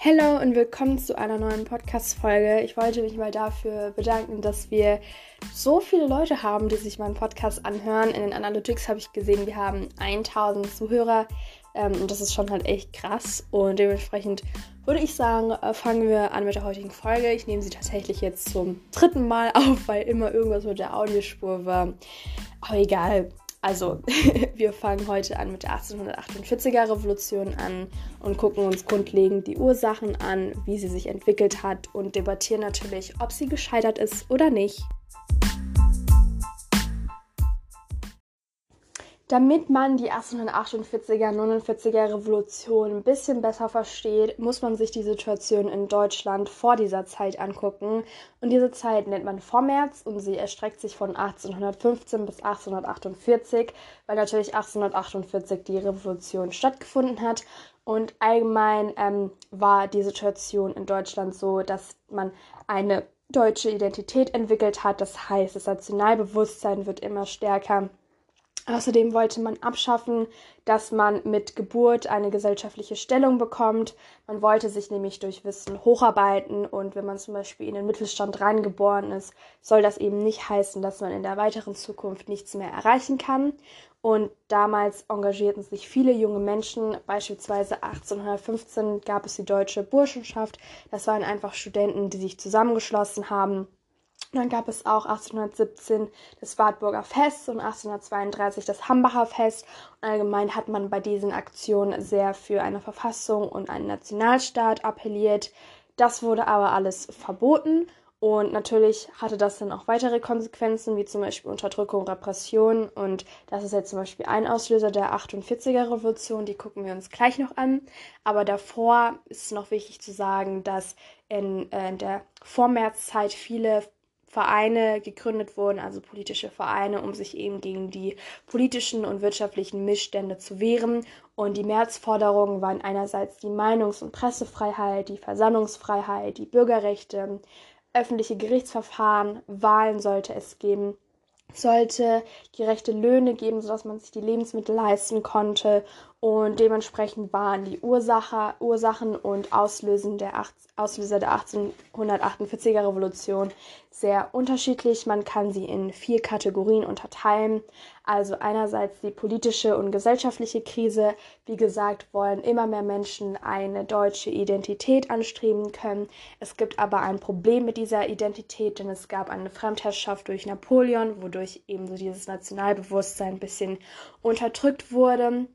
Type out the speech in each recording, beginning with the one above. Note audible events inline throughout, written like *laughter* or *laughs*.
Hallo und willkommen zu einer neuen Podcast-Folge. Ich wollte mich mal dafür bedanken, dass wir so viele Leute haben, die sich meinen Podcast anhören. In den Analytics habe ich gesehen, wir haben 1000 Zuhörer. Ähm, und das ist schon halt echt krass. Und dementsprechend würde ich sagen, äh, fangen wir an mit der heutigen Folge. Ich nehme sie tatsächlich jetzt zum dritten Mal auf, weil immer irgendwas mit der Audiospur war. Aber egal. Also, *laughs* wir fangen heute an mit der 1848er Revolution an und gucken uns grundlegend die Ursachen an, wie sie sich entwickelt hat und debattieren natürlich, ob sie gescheitert ist oder nicht. Damit man die 1848er, 49er Revolution ein bisschen besser versteht, muss man sich die Situation in Deutschland vor dieser Zeit angucken. Und diese Zeit nennt man Vormärz und sie erstreckt sich von 1815 bis 1848, weil natürlich 1848 die Revolution stattgefunden hat. Und allgemein ähm, war die Situation in Deutschland so, dass man eine deutsche Identität entwickelt hat. Das heißt, das Nationalbewusstsein wird immer stärker Außerdem wollte man abschaffen, dass man mit Geburt eine gesellschaftliche Stellung bekommt. Man wollte sich nämlich durch Wissen hocharbeiten und wenn man zum Beispiel in den Mittelstand reingeboren ist, soll das eben nicht heißen, dass man in der weiteren Zukunft nichts mehr erreichen kann. Und damals engagierten sich viele junge Menschen. Beispielsweise 1815 gab es die Deutsche Burschenschaft. Das waren einfach Studenten, die sich zusammengeschlossen haben dann gab es auch 1817 das Wartburger Fest und 1832 das Hambacher Fest. Und allgemein hat man bei diesen Aktionen sehr für eine Verfassung und einen Nationalstaat appelliert. Das wurde aber alles verboten. Und natürlich hatte das dann auch weitere Konsequenzen, wie zum Beispiel Unterdrückung, Repression. Und das ist jetzt zum Beispiel ein Auslöser der 48er Revolution. Die gucken wir uns gleich noch an. Aber davor ist es noch wichtig zu sagen, dass in, äh, in der Vormärzzeit viele Vereine gegründet wurden, also politische Vereine, um sich eben gegen die politischen und wirtschaftlichen Missstände zu wehren. Und die Märzforderungen waren einerseits die Meinungs- und Pressefreiheit, die Versammlungsfreiheit, die Bürgerrechte, öffentliche Gerichtsverfahren, Wahlen sollte es geben sollte gerechte Löhne geben, sodass man sich die Lebensmittel leisten konnte. Und dementsprechend waren die Ursache, Ursachen und Auslösen der Auslöser der 1848er Revolution sehr unterschiedlich. Man kann sie in vier Kategorien unterteilen. Also einerseits die politische und gesellschaftliche Krise. Wie gesagt, wollen immer mehr Menschen eine deutsche Identität anstreben können. Es gibt aber ein Problem mit dieser Identität, denn es gab eine Fremdherrschaft durch Napoleon, wodurch eben so dieses Nationalbewusstsein ein bisschen unterdrückt wurde.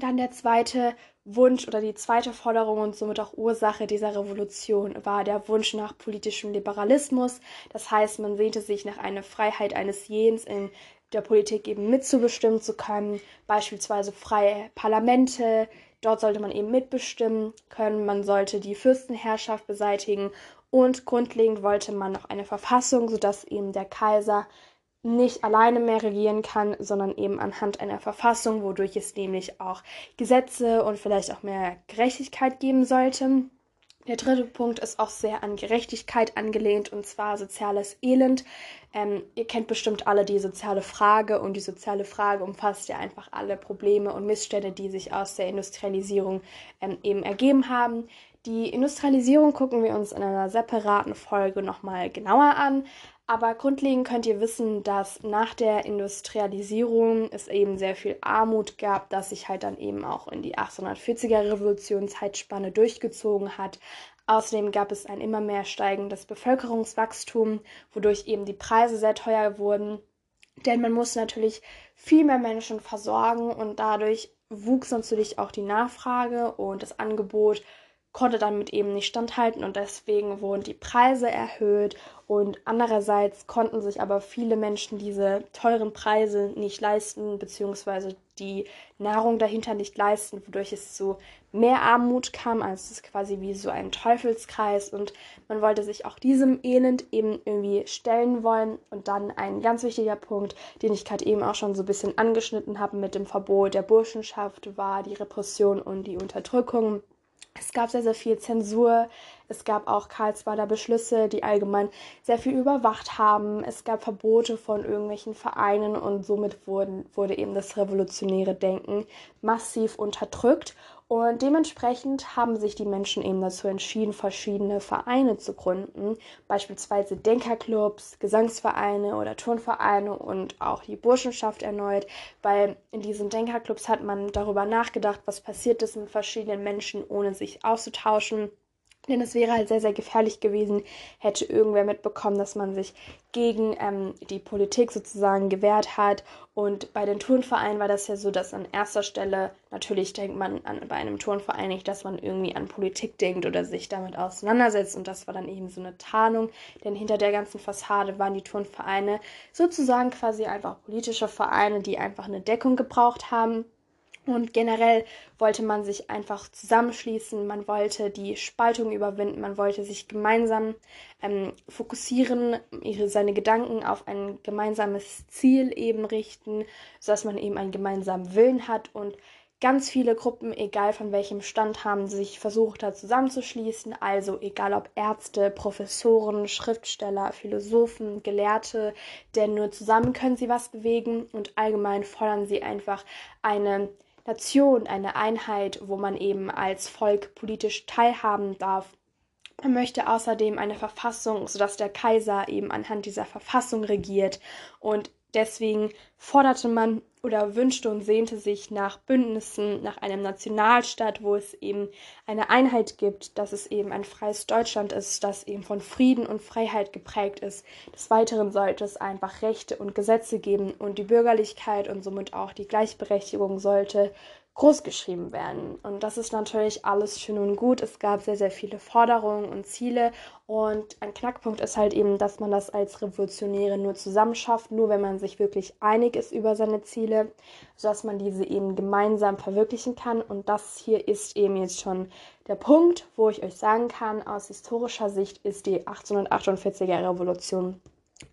Dann der zweite Wunsch oder die zweite Forderung und somit auch Ursache dieser Revolution war der Wunsch nach politischem Liberalismus. Das heißt, man sehnte sich nach einer Freiheit eines Jens in der Politik eben mitzubestimmen zu können, beispielsweise freie Parlamente. Dort sollte man eben mitbestimmen können. Man sollte die Fürstenherrschaft beseitigen und grundlegend wollte man noch eine Verfassung, sodass eben der Kaiser nicht alleine mehr regieren kann, sondern eben anhand einer Verfassung, wodurch es nämlich auch Gesetze und vielleicht auch mehr Gerechtigkeit geben sollte. Der dritte Punkt ist auch sehr an Gerechtigkeit angelehnt und zwar soziales Elend. Ähm, ihr kennt bestimmt alle die soziale Frage und die soziale Frage umfasst ja einfach alle Probleme und Missstände, die sich aus der Industrialisierung ähm, eben ergeben haben. Die Industrialisierung gucken wir uns in einer separaten Folge nochmal genauer an. Aber grundlegend könnt ihr wissen, dass nach der Industrialisierung es eben sehr viel Armut gab, das sich halt dann eben auch in die 1840er Revolutionszeitspanne durchgezogen hat. Außerdem gab es ein immer mehr steigendes Bevölkerungswachstum, wodurch eben die Preise sehr teuer wurden. Denn man muss natürlich viel mehr Menschen versorgen und dadurch wuchs natürlich auch die Nachfrage und das Angebot konnte damit eben nicht standhalten und deswegen wurden die Preise erhöht und andererseits konnten sich aber viele Menschen diese teuren Preise nicht leisten beziehungsweise die Nahrung dahinter nicht leisten, wodurch es zu mehr Armut kam. Also es ist quasi wie so ein Teufelskreis und man wollte sich auch diesem Elend eben irgendwie stellen wollen. Und dann ein ganz wichtiger Punkt, den ich gerade eben auch schon so ein bisschen angeschnitten habe mit dem Verbot der Burschenschaft, war die Repression und die Unterdrückung. Es gab sehr, sehr viel Zensur. Es gab auch Karlsbader Beschlüsse, die allgemein sehr viel überwacht haben. Es gab Verbote von irgendwelchen Vereinen und somit wurden, wurde eben das revolutionäre Denken massiv unterdrückt. Und dementsprechend haben sich die Menschen eben dazu entschieden, verschiedene Vereine zu gründen, beispielsweise Denkerclubs, Gesangsvereine oder Turnvereine und auch die Burschenschaft erneut, weil in diesen Denkerclubs hat man darüber nachgedacht, was passiert ist mit verschiedenen Menschen, ohne sich auszutauschen denn es wäre halt sehr, sehr gefährlich gewesen, hätte irgendwer mitbekommen, dass man sich gegen ähm, die Politik sozusagen gewehrt hat. Und bei den Turnvereinen war das ja so, dass an erster Stelle, natürlich denkt man an, bei einem Turnverein nicht, dass man irgendwie an Politik denkt oder sich damit auseinandersetzt. Und das war dann eben so eine Tarnung, denn hinter der ganzen Fassade waren die Turnvereine sozusagen quasi einfach politische Vereine, die einfach eine Deckung gebraucht haben und generell wollte man sich einfach zusammenschließen, man wollte die Spaltung überwinden, man wollte sich gemeinsam ähm, fokussieren, ihre, seine Gedanken auf ein gemeinsames Ziel eben richten, sodass man eben einen gemeinsamen Willen hat. Und ganz viele Gruppen, egal von welchem Stand, haben sich versucht, da zusammenzuschließen. Also egal ob Ärzte, Professoren, Schriftsteller, Philosophen, Gelehrte, denn nur zusammen können sie was bewegen. Und allgemein fordern sie einfach eine Nation, eine Einheit, wo man eben als Volk politisch teilhaben darf. Man möchte außerdem eine Verfassung, sodass der Kaiser eben anhand dieser Verfassung regiert. Und deswegen forderte man oder wünschte und sehnte sich nach Bündnissen, nach einem Nationalstaat, wo es eben eine Einheit gibt, dass es eben ein freies Deutschland ist, das eben von Frieden und Freiheit geprägt ist. Des Weiteren sollte es einfach Rechte und Gesetze geben und die Bürgerlichkeit und somit auch die Gleichberechtigung sollte groß geschrieben werden. Und das ist natürlich alles schön und gut. Es gab sehr, sehr viele Forderungen und Ziele. Und ein Knackpunkt ist halt eben, dass man das als Revolutionäre nur zusammen schafft, nur wenn man sich wirklich einig ist über seine Ziele, sodass man diese eben gemeinsam verwirklichen kann. Und das hier ist eben jetzt schon der Punkt, wo ich euch sagen kann, aus historischer Sicht ist die 1848er Revolution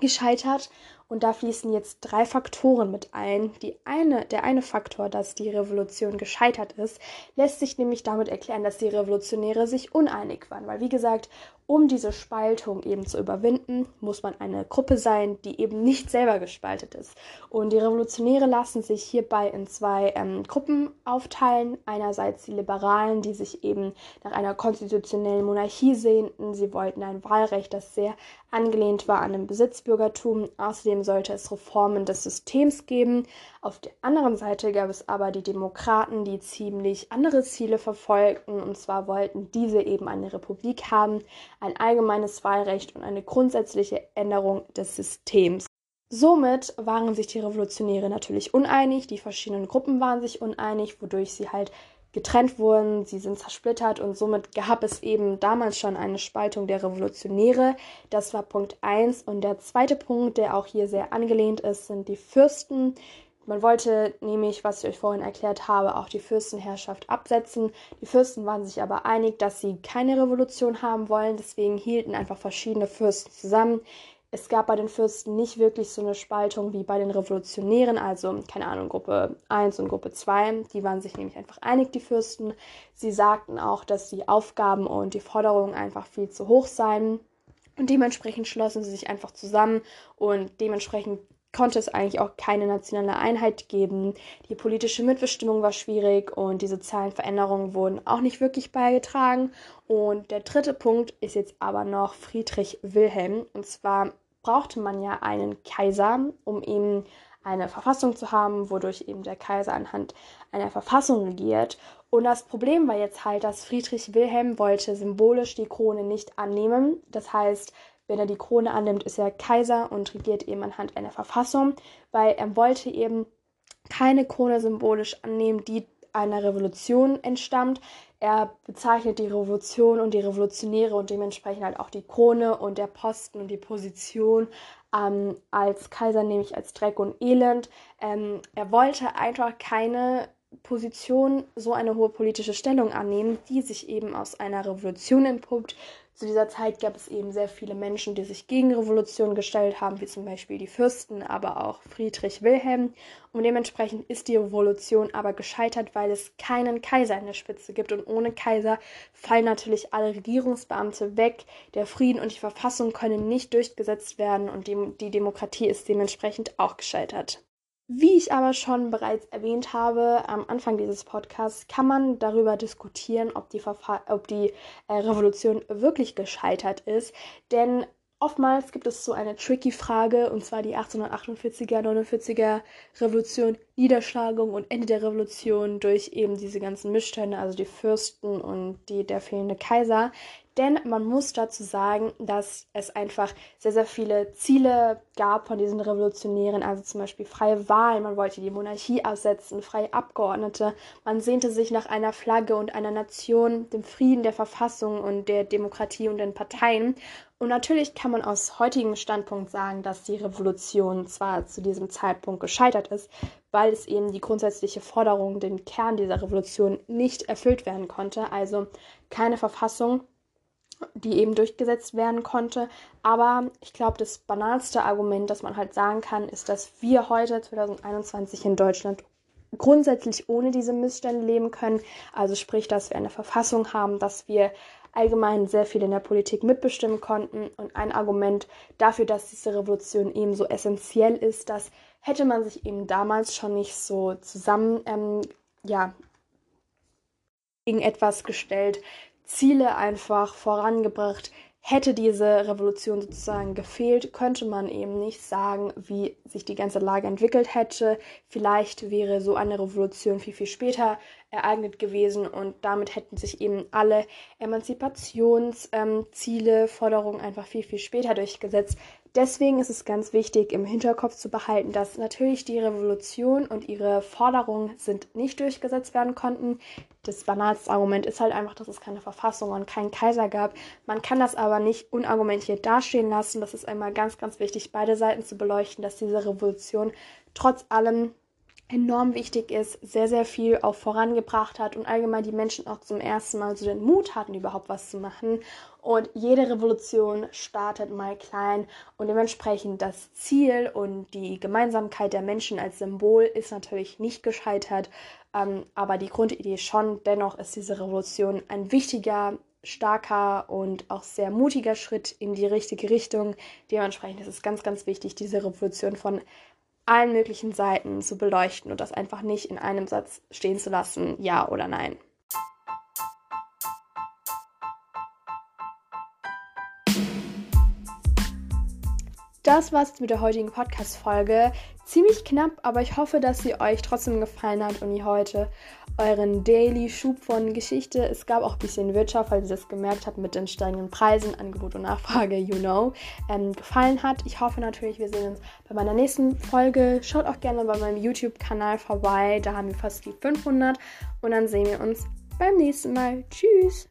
gescheitert und da fließen jetzt drei Faktoren mit ein. Die eine, der eine Faktor, dass die Revolution gescheitert ist, lässt sich nämlich damit erklären, dass die Revolutionäre sich uneinig waren. Weil, wie gesagt, um diese Spaltung eben zu überwinden, muss man eine Gruppe sein, die eben nicht selber gespaltet ist. Und die Revolutionäre lassen sich hierbei in zwei ähm, Gruppen aufteilen. Einerseits die Liberalen, die sich eben nach einer konstitutionellen Monarchie sehnten. Sie wollten ein Wahlrecht, das sehr angelehnt war an den Besitzbürgertum. Außerdem sollte es Reformen des Systems geben. Auf der anderen Seite gab es aber die Demokraten, die ziemlich andere Ziele verfolgten. Und zwar wollten diese eben eine Republik haben, ein allgemeines Wahlrecht und eine grundsätzliche Änderung des Systems. Somit waren sich die Revolutionäre natürlich uneinig, die verschiedenen Gruppen waren sich uneinig, wodurch sie halt getrennt wurden, sie sind zersplittert und somit gab es eben damals schon eine Spaltung der Revolutionäre. Das war Punkt 1 und der zweite Punkt, der auch hier sehr angelehnt ist, sind die Fürsten. Man wollte nämlich, was ich euch vorhin erklärt habe, auch die Fürstenherrschaft absetzen. Die Fürsten waren sich aber einig, dass sie keine Revolution haben wollen. Deswegen hielten einfach verschiedene Fürsten zusammen. Es gab bei den Fürsten nicht wirklich so eine Spaltung wie bei den Revolutionären, also keine Ahnung, Gruppe 1 und Gruppe 2. Die waren sich nämlich einfach einig, die Fürsten. Sie sagten auch, dass die Aufgaben und die Forderungen einfach viel zu hoch seien. Und dementsprechend schlossen sie sich einfach zusammen und dementsprechend konnte es eigentlich auch keine nationale Einheit geben. Die politische Mitbestimmung war schwierig und die sozialen Veränderungen wurden auch nicht wirklich beigetragen. Und der dritte Punkt ist jetzt aber noch Friedrich Wilhelm. Und zwar brauchte man ja einen Kaiser, um eben eine Verfassung zu haben, wodurch eben der Kaiser anhand einer Verfassung regiert. Und das Problem war jetzt halt, dass Friedrich Wilhelm wollte symbolisch die Krone nicht annehmen. Das heißt, wenn er die Krone annimmt, ist er Kaiser und regiert eben anhand einer Verfassung, weil er wollte eben keine Krone symbolisch annehmen, die einer Revolution entstammt. Er bezeichnet die Revolution und die Revolutionäre und dementsprechend halt auch die Krone und der Posten und die Position ähm, als Kaiser, nämlich als Dreck und Elend. Ähm, er wollte einfach keine Position, so eine hohe politische Stellung annehmen, die sich eben aus einer Revolution entpuppt, zu dieser Zeit gab es eben sehr viele Menschen, die sich gegen Revolution gestellt haben, wie zum Beispiel die Fürsten, aber auch Friedrich Wilhelm. Und dementsprechend ist die Revolution aber gescheitert, weil es keinen Kaiser in der Spitze gibt. Und ohne Kaiser fallen natürlich alle Regierungsbeamte weg. Der Frieden und die Verfassung können nicht durchgesetzt werden und die, die Demokratie ist dementsprechend auch gescheitert. Wie ich aber schon bereits erwähnt habe am Anfang dieses Podcasts, kann man darüber diskutieren, ob die, Verfa ob die äh, Revolution wirklich gescheitert ist. Denn oftmals gibt es so eine tricky Frage, und zwar die 1848er, 49er Revolution, Niederschlagung und Ende der Revolution durch eben diese ganzen Missstände, also die Fürsten und die, der fehlende Kaiser. Denn man muss dazu sagen, dass es einfach sehr, sehr viele Ziele gab von diesen Revolutionären, also zum Beispiel freie Wahlen, man wollte die Monarchie aussetzen, freie Abgeordnete, man sehnte sich nach einer Flagge und einer Nation, dem Frieden, der Verfassung und der Demokratie und den Parteien. Und natürlich kann man aus heutigem Standpunkt sagen, dass die Revolution zwar zu diesem Zeitpunkt gescheitert ist, weil es eben die grundsätzliche Forderung, den Kern dieser Revolution nicht erfüllt werden konnte, also keine Verfassung die eben durchgesetzt werden konnte. Aber ich glaube, das banalste Argument, das man halt sagen kann, ist, dass wir heute 2021 in Deutschland grundsätzlich ohne diese Missstände leben können. Also sprich, dass wir eine Verfassung haben, dass wir allgemein sehr viel in der Politik mitbestimmen konnten. Und ein Argument dafür, dass diese Revolution eben so essentiell ist, dass hätte man sich eben damals schon nicht so zusammen, ähm, ja, gegen etwas gestellt, Ziele einfach vorangebracht. Hätte diese Revolution sozusagen gefehlt, könnte man eben nicht sagen, wie sich die ganze Lage entwickelt hätte. Vielleicht wäre so eine Revolution viel, viel später ereignet gewesen und damit hätten sich eben alle Emanzipationsziele, ähm, Forderungen einfach viel, viel später durchgesetzt. Deswegen ist es ganz wichtig, im Hinterkopf zu behalten, dass natürlich die Revolution und ihre Forderungen sind nicht durchgesetzt werden konnten. Das banalste Argument ist halt einfach, dass es keine Verfassung und keinen Kaiser gab. Man kann das aber nicht unargumentiert dastehen lassen. Das ist einmal ganz, ganz wichtig, beide Seiten zu beleuchten, dass diese Revolution trotz allem enorm wichtig ist, sehr, sehr viel auch vorangebracht hat und allgemein die Menschen auch zum ersten Mal so den Mut hatten, überhaupt was zu machen. Und jede Revolution startet mal klein und dementsprechend das Ziel und die Gemeinsamkeit der Menschen als Symbol ist natürlich nicht gescheitert, aber die Grundidee schon. Dennoch ist diese Revolution ein wichtiger starker und auch sehr mutiger Schritt in die richtige Richtung. Dementsprechend ist es ganz, ganz wichtig, diese Revolution von allen möglichen Seiten zu beleuchten und das einfach nicht in einem Satz stehen zu lassen, ja oder nein. Das war's mit der heutigen Podcast-Folge. Ziemlich knapp, aber ich hoffe, dass sie euch trotzdem gefallen hat und ihr heute euren Daily Schub von Geschichte. Es gab auch ein bisschen Wirtschaft, weil ihr das gemerkt habt mit den steigenden Preisen, Angebot und Nachfrage, you know, ähm, gefallen hat. Ich hoffe natürlich, wir sehen uns bei meiner nächsten Folge. Schaut auch gerne bei meinem YouTube-Kanal vorbei. Da haben wir fast die 500 und dann sehen wir uns beim nächsten Mal. Tschüss!